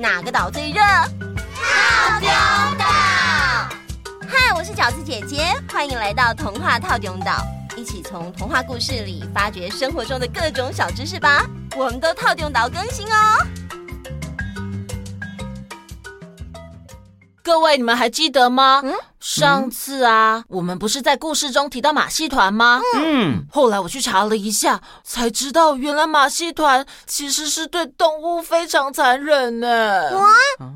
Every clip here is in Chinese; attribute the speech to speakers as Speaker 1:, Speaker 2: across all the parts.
Speaker 1: 哪个岛最热？
Speaker 2: 套丁岛。
Speaker 1: 嗨，我是饺子姐姐，欢迎来到童话套丁岛，一起从童话故事里发掘生活中的各种小知识吧。我们都套丁岛更新哦。
Speaker 3: 各位，你们还记得吗？
Speaker 1: 嗯，
Speaker 3: 上次啊，我们不是在故事中提到马戏团吗？
Speaker 4: 嗯，
Speaker 3: 后来我去查了一下，才知道原来马戏团其实是对动物非常残忍呢。
Speaker 1: 哇，为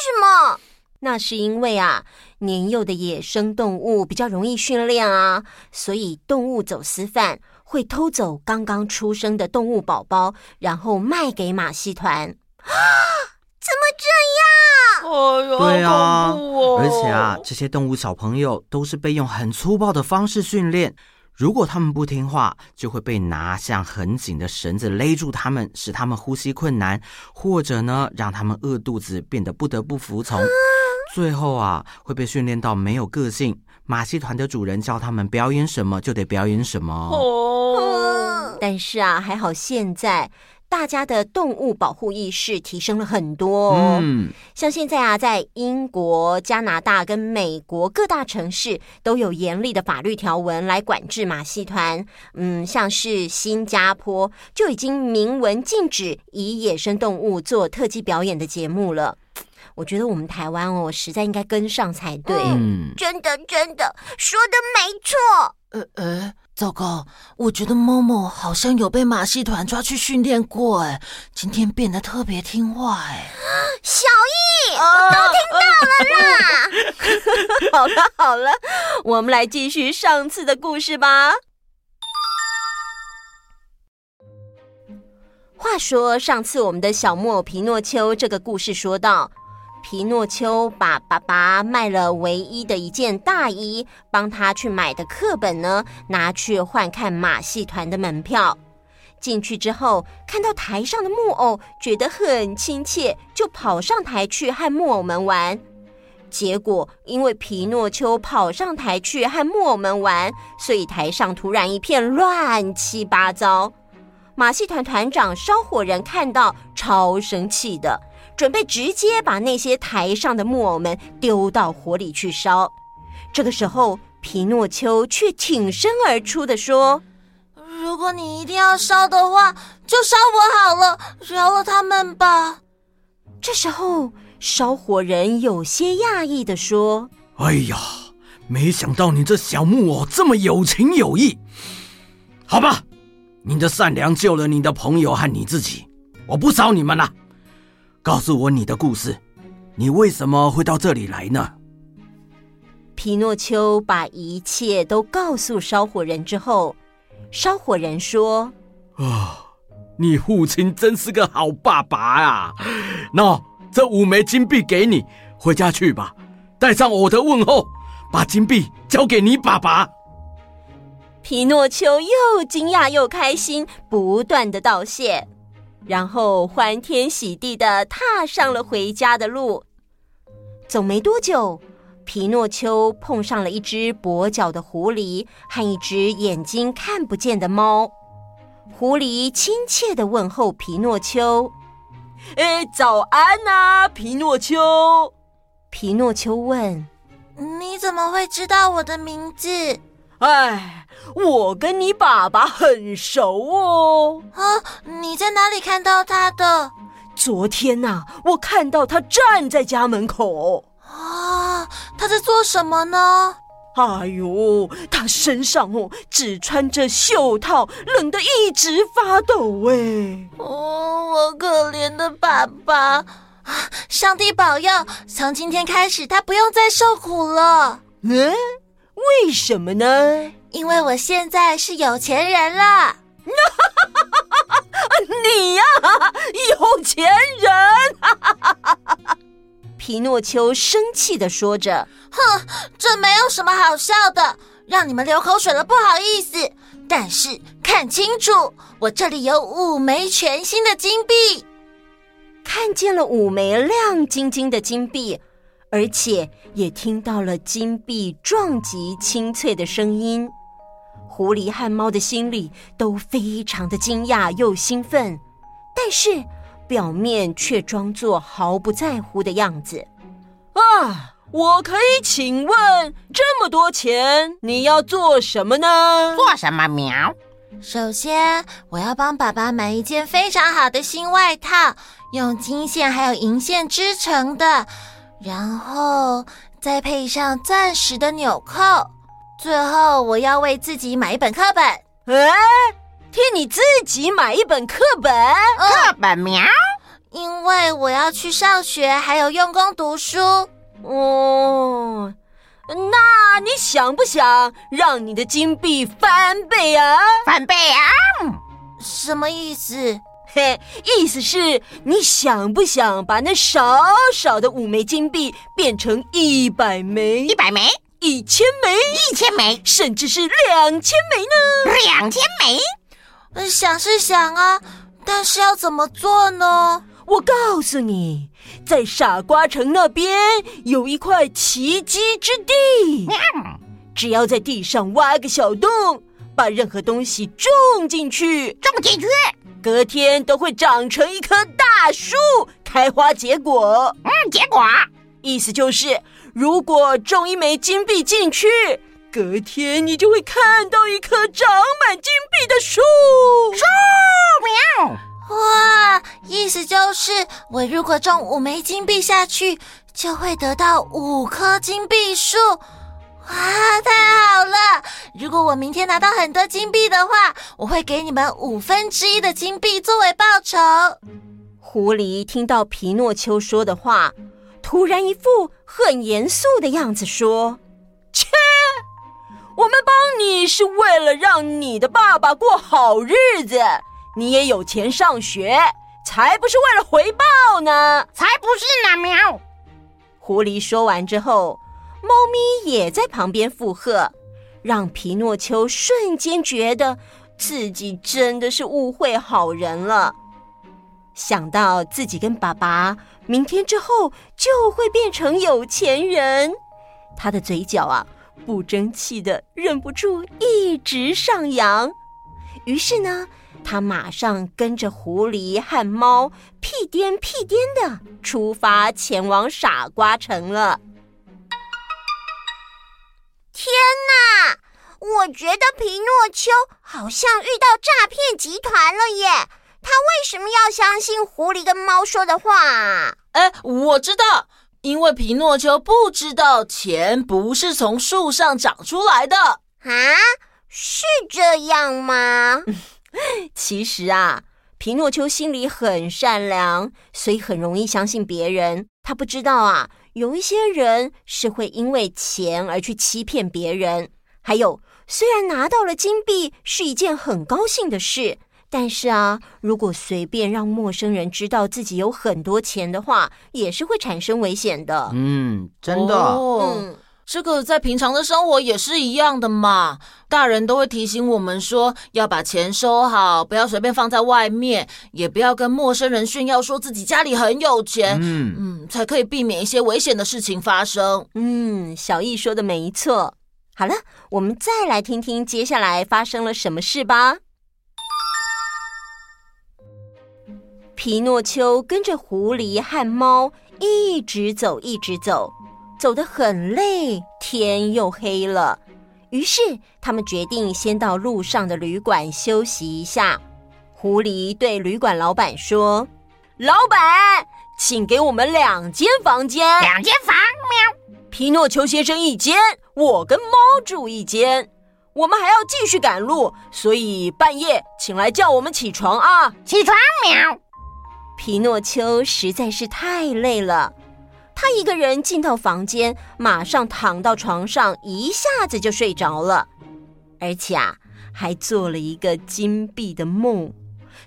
Speaker 1: 什么？那是因为啊，年幼的野生动物比较容易训练啊，所以动物走私犯会偷走刚刚出生的动物宝宝，然后卖给马戏团。啊，怎么这样？
Speaker 3: 哎呦，
Speaker 4: 对啊，
Speaker 3: 恐怖哦！
Speaker 4: 而且啊，这些动物小朋友都是被用很粗暴的方式训练，如果他们不听话，就会被拿像很紧的绳子勒住他们，使他们呼吸困难，或者呢，让他们饿肚子，变得不得不服从。最后啊，会被训练到没有个性。马戏团的主人叫他们表演什么，就得表演什么。
Speaker 3: 哦，
Speaker 1: 但是啊，还好现在。大家的动物保护意识提升了很多哦。
Speaker 4: 嗯，
Speaker 1: 像现在啊，在英国、加拿大跟美国各大城市都有严厉的法律条文来管制马戏团。嗯，像是新加坡就已经明文禁止以野生动物做特技表演的节目了。我觉得我们台湾哦，实在应该跟上才对。
Speaker 4: 嗯，
Speaker 1: 真的，真的说的没错。
Speaker 3: 呃呃。糟糕，我觉得某某好像有被马戏团抓去训练过，哎，今天变得特别听话，哎。
Speaker 1: 小艺，我都听到了啦。好了好了，我们来继续上次的故事吧。话说上次我们的小木偶皮诺丘这个故事说到。皮诺丘把爸爸卖了唯一的一件大衣，帮他去买的课本呢，拿去换看马戏团的门票。进去之后，看到台上的木偶，觉得很亲切，就跑上台去和木偶们玩。结果，因为皮诺丘跑上台去和木偶们玩，所以台上突然一片乱七八糟。马戏团团长烧火人看到，超生气的。准备直接把那些台上的木偶们丢到火里去烧。这个时候，皮诺丘却挺身而出的说：“
Speaker 3: 如果你一定要烧的话，就烧我好了，饶了他们吧。”
Speaker 1: 这时候，烧火人有些讶异的说：“
Speaker 4: 哎呀，没想到你这小木偶这么有情有义。好吧，你的善良救了你的朋友和你自己，我不烧你们了。”告诉我你的故事，你为什么会到这里来呢？
Speaker 1: 皮诺丘把一切都告诉烧火人之后，烧火人说：“
Speaker 4: 啊，你父亲真是个好爸爸啊！那这五枚金币给你，回家去吧，带上我的问候，把金币交给你爸爸。”
Speaker 1: 皮诺丘又惊讶又开心，不断的道谢。然后欢天喜地的踏上了回家的路。走没多久，皮诺丘碰上了一只跛脚的狐狸和一只眼睛看不见的猫。狐狸亲切的问候皮诺丘：“
Speaker 5: 哎，早安啊，皮诺丘。”
Speaker 1: 皮诺丘问：“
Speaker 3: 你怎么会知道我的名字？”
Speaker 5: 哎，我跟你爸爸很熟哦。
Speaker 3: 啊，你在哪里看到他的？
Speaker 5: 昨天呐、啊，我看到他站在家门口。
Speaker 3: 啊，他在做什么呢？
Speaker 5: 哎呦，他身上哦只穿着袖套，冷得一直发抖哎。
Speaker 3: 哦，我可怜的爸爸，上帝保佑，从今天开始他不用再受苦了。
Speaker 5: 嗯。为什么呢？
Speaker 3: 因为我现在是有钱人了。
Speaker 5: 你呀、啊，有钱人！
Speaker 1: 皮诺丘生气的说着：“
Speaker 3: 哼，这没有什么好笑的，让你们流口水了，不好意思。但是看清楚，我这里有五枚全新的金币。”
Speaker 1: 看见了五枚亮晶晶的金币。而且也听到了金币撞击清脆的声音，狐狸和猫的心里都非常的惊讶又兴奋，但是表面却装作毫不在乎的样子。
Speaker 5: 啊，我可以请问，这么多钱你要做什么呢？
Speaker 2: 做什么喵？
Speaker 3: 首先，我要帮爸爸买一件非常好的新外套，用金线还有银线织成的，然后再配上钻石的纽扣。最后，我要为自己买一本课本。
Speaker 5: 哎，替你自己买一本课本？
Speaker 2: 课本喵？
Speaker 3: 因为我要去上学，还有用功读书。
Speaker 5: 哦。那你想不想让你的金币翻倍啊？
Speaker 2: 翻倍啊？
Speaker 3: 什么意思？
Speaker 5: 嘿，意思是你想不想把那少少的五枚金币变成一百枚？
Speaker 2: 一百枚？
Speaker 5: 一千枚？
Speaker 2: 一千枚？
Speaker 5: 甚至是两千枚呢？
Speaker 2: 两千枚？
Speaker 3: 嗯，想是想啊，但是要怎么做呢？
Speaker 5: 我告诉你，在傻瓜城那边有一块奇迹之地。只要在地上挖个小洞，把任何东西种进去，
Speaker 2: 种进去，
Speaker 5: 隔天都会长成一棵大树，开花结果。
Speaker 2: 嗯，结果
Speaker 5: 意思就是，如果种一枚金币进去，隔天你就会看到一棵长满金币的树。
Speaker 2: 树苗。
Speaker 3: 哇，意思就是我如果种五枚金币下去，就会得到五棵金币树。哇，太好了！如果我明天拿到很多金币的话，我会给你们五分之一的金币作为报酬。
Speaker 1: 狐狸听到皮诺丘说的话，突然一副很严肃的样子说：“
Speaker 5: 切，我们帮你是为了让你的爸爸过好日子。”你也有钱上学，才不是为了回报呢！
Speaker 2: 才不是呢！喵。
Speaker 1: 狐狸说完之后，猫咪也在旁边附和，让皮诺丘瞬间觉得自己真的是误会好人了。想到自己跟爸爸明天之后就会变成有钱人，他的嘴角啊不争气的忍不住一直上扬。于是呢。他马上跟着狐狸和猫屁颠屁颠的出发，前往傻瓜城了。
Speaker 6: 天哪！我觉得皮诺丘好像遇到诈骗集团了耶！他为什么要相信狐狸跟猫说的话啊？
Speaker 7: 哎，我知道，因为皮诺丘不知道钱不是从树上长出来的啊？
Speaker 6: 是这样吗？
Speaker 1: 其实啊，皮诺丘心里很善良，所以很容易相信别人。他不知道啊，有一些人是会因为钱而去欺骗别人。还有，虽然拿到了金币是一件很高兴的事，但是啊，如果随便让陌生人知道自己有很多钱的话，也是会产生危险的。
Speaker 4: 嗯，真的。
Speaker 7: 哦、嗯。这个在平常的生活也是一样的嘛，大人都会提醒我们说，要把钱收好，不要随便放在外面，也不要跟陌生人炫耀说自己家里很有钱，嗯嗯，才可以避免一些危险的事情发生。
Speaker 1: 嗯，小易说的没错。好了，我们再来听听接下来发生了什么事吧。皮诺丘跟着狐狸和猫一直走，一直走。走得很累，天又黑了，于是他们决定先到路上的旅馆休息一下。狐狸对旅馆老板说：“老板，请给我们两间房间。
Speaker 2: 两间房，喵。
Speaker 5: 皮诺丘先生一间，我跟猫住一间。我们还要继续赶路，所以半夜请来叫我们起床啊！
Speaker 2: 起床，喵。
Speaker 1: 皮诺丘实在是太累了。”他一个人进到房间，马上躺到床上，一下子就睡着了，而且啊，还做了一个金币的梦。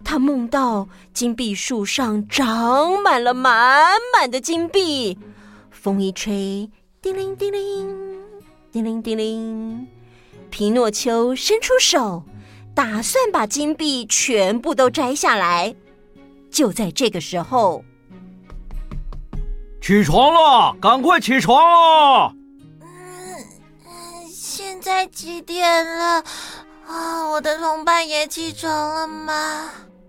Speaker 1: 他梦到金币树上长满了满满的金币，风一吹，叮铃叮铃，叮铃叮铃。皮诺丘伸出手，打算把金币全部都摘下来。就在这个时候。
Speaker 8: 起床了，赶快起床了！
Speaker 3: 嗯，现在几点了？啊，我的同伴也起床了吗？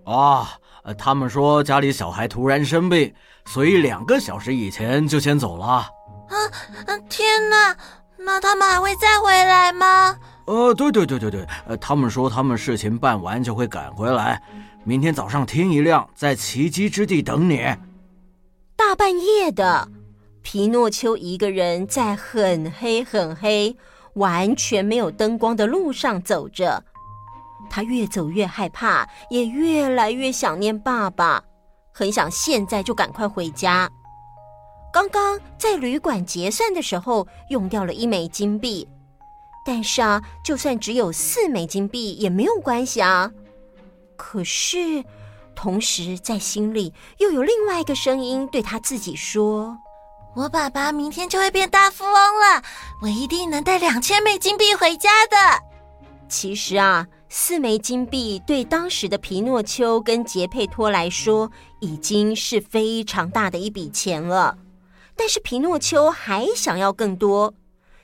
Speaker 8: 啊，呃，他们说家里小孩突然生病，所以两个小时以前就先走了。
Speaker 3: 啊，天哪！那他们还会再回来吗？
Speaker 8: 呃，对对对对对，呃，他们说他们事情办完就会赶回来，明天早上天一亮，在奇迹之地等你。
Speaker 1: 大半夜的，皮诺丘一个人在很黑很黑、完全没有灯光的路上走着。他越走越害怕，也越来越想念爸爸，很想现在就赶快回家。刚刚在旅馆结算的时候用掉了一枚金币，但是啊，就算只有四枚金币也没有关系啊。可是，同时在心里又有另外一个声音对他自己说：“
Speaker 3: 我爸爸明天就会变大富翁了，我一定能带两千枚金币回家的。”
Speaker 1: 其实啊。四枚金币对当时的皮诺丘跟杰佩托来说已经是非常大的一笔钱了，但是皮诺丘还想要更多，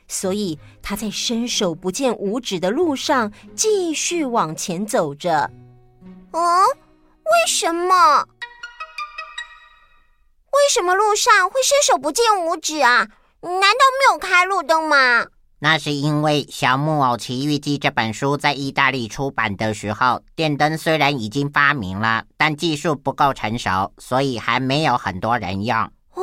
Speaker 1: 所以他在伸手不见五指的路上继续往前走着。
Speaker 6: 嗯，为什么？为什么路上会伸手不见五指啊？难道没有开路灯吗？
Speaker 2: 那是因为《小木偶奇遇记》这本书在意大利出版的时候，电灯虽然已经发明了，但技术不够成熟，所以还没有很多人用。
Speaker 6: 哦，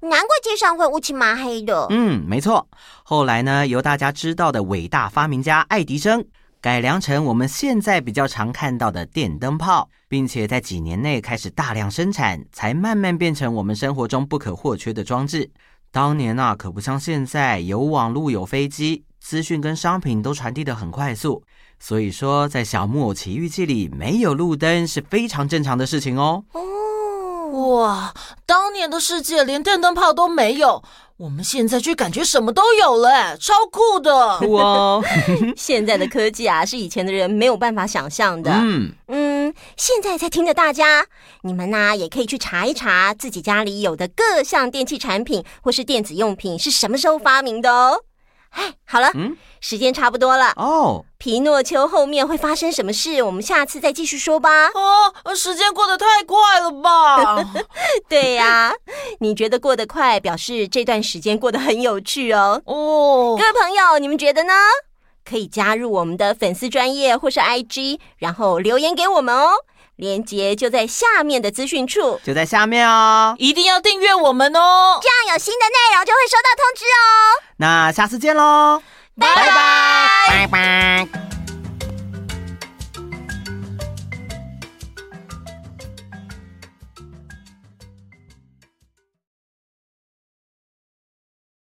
Speaker 6: 难怪街上会乌漆麻黑的。
Speaker 4: 嗯，没错。后来呢，由大家知道的伟大发明家爱迪生改良成我们现在比较常看到的电灯泡，并且在几年内开始大量生产，才慢慢变成我们生活中不可或缺的装置。当年啊，可不像现在有网络、有飞机，资讯跟商品都传递得很快速。所以说，在《小木偶奇遇记》里，没有路灯是非常正常的事情哦。
Speaker 7: 哦，哇，当年的世界连电灯泡都没有。我们现在却感觉什么都有了，超酷的！
Speaker 4: 酷哦！
Speaker 1: 现在的科技啊，是以前的人没有办法想象的。
Speaker 4: 嗯
Speaker 1: 嗯，现在在听的大家，你们呢、啊、也可以去查一查自己家里有的各项电器产品或是电子用品是什么时候发明的哦。哎，好了，嗯，时间差不多了
Speaker 4: 哦。
Speaker 1: 皮诺丘后面会发生什么事？我们下次再继续说吧。
Speaker 7: 哦，时间过得太快了吧？
Speaker 1: 对呀，你觉得过得快，表示这段时间过得很有趣哦。
Speaker 7: 哦，
Speaker 1: 各位朋友，你们觉得呢？可以加入我们的粉丝专业或是 IG，然后留言给我们哦。链接就在下面的资讯处，
Speaker 4: 就在下面哦，
Speaker 7: 一定要订阅我们哦，
Speaker 6: 这样有新的内容就会收到通知哦。
Speaker 4: 那下次见喽，
Speaker 6: 拜拜，
Speaker 2: 拜拜。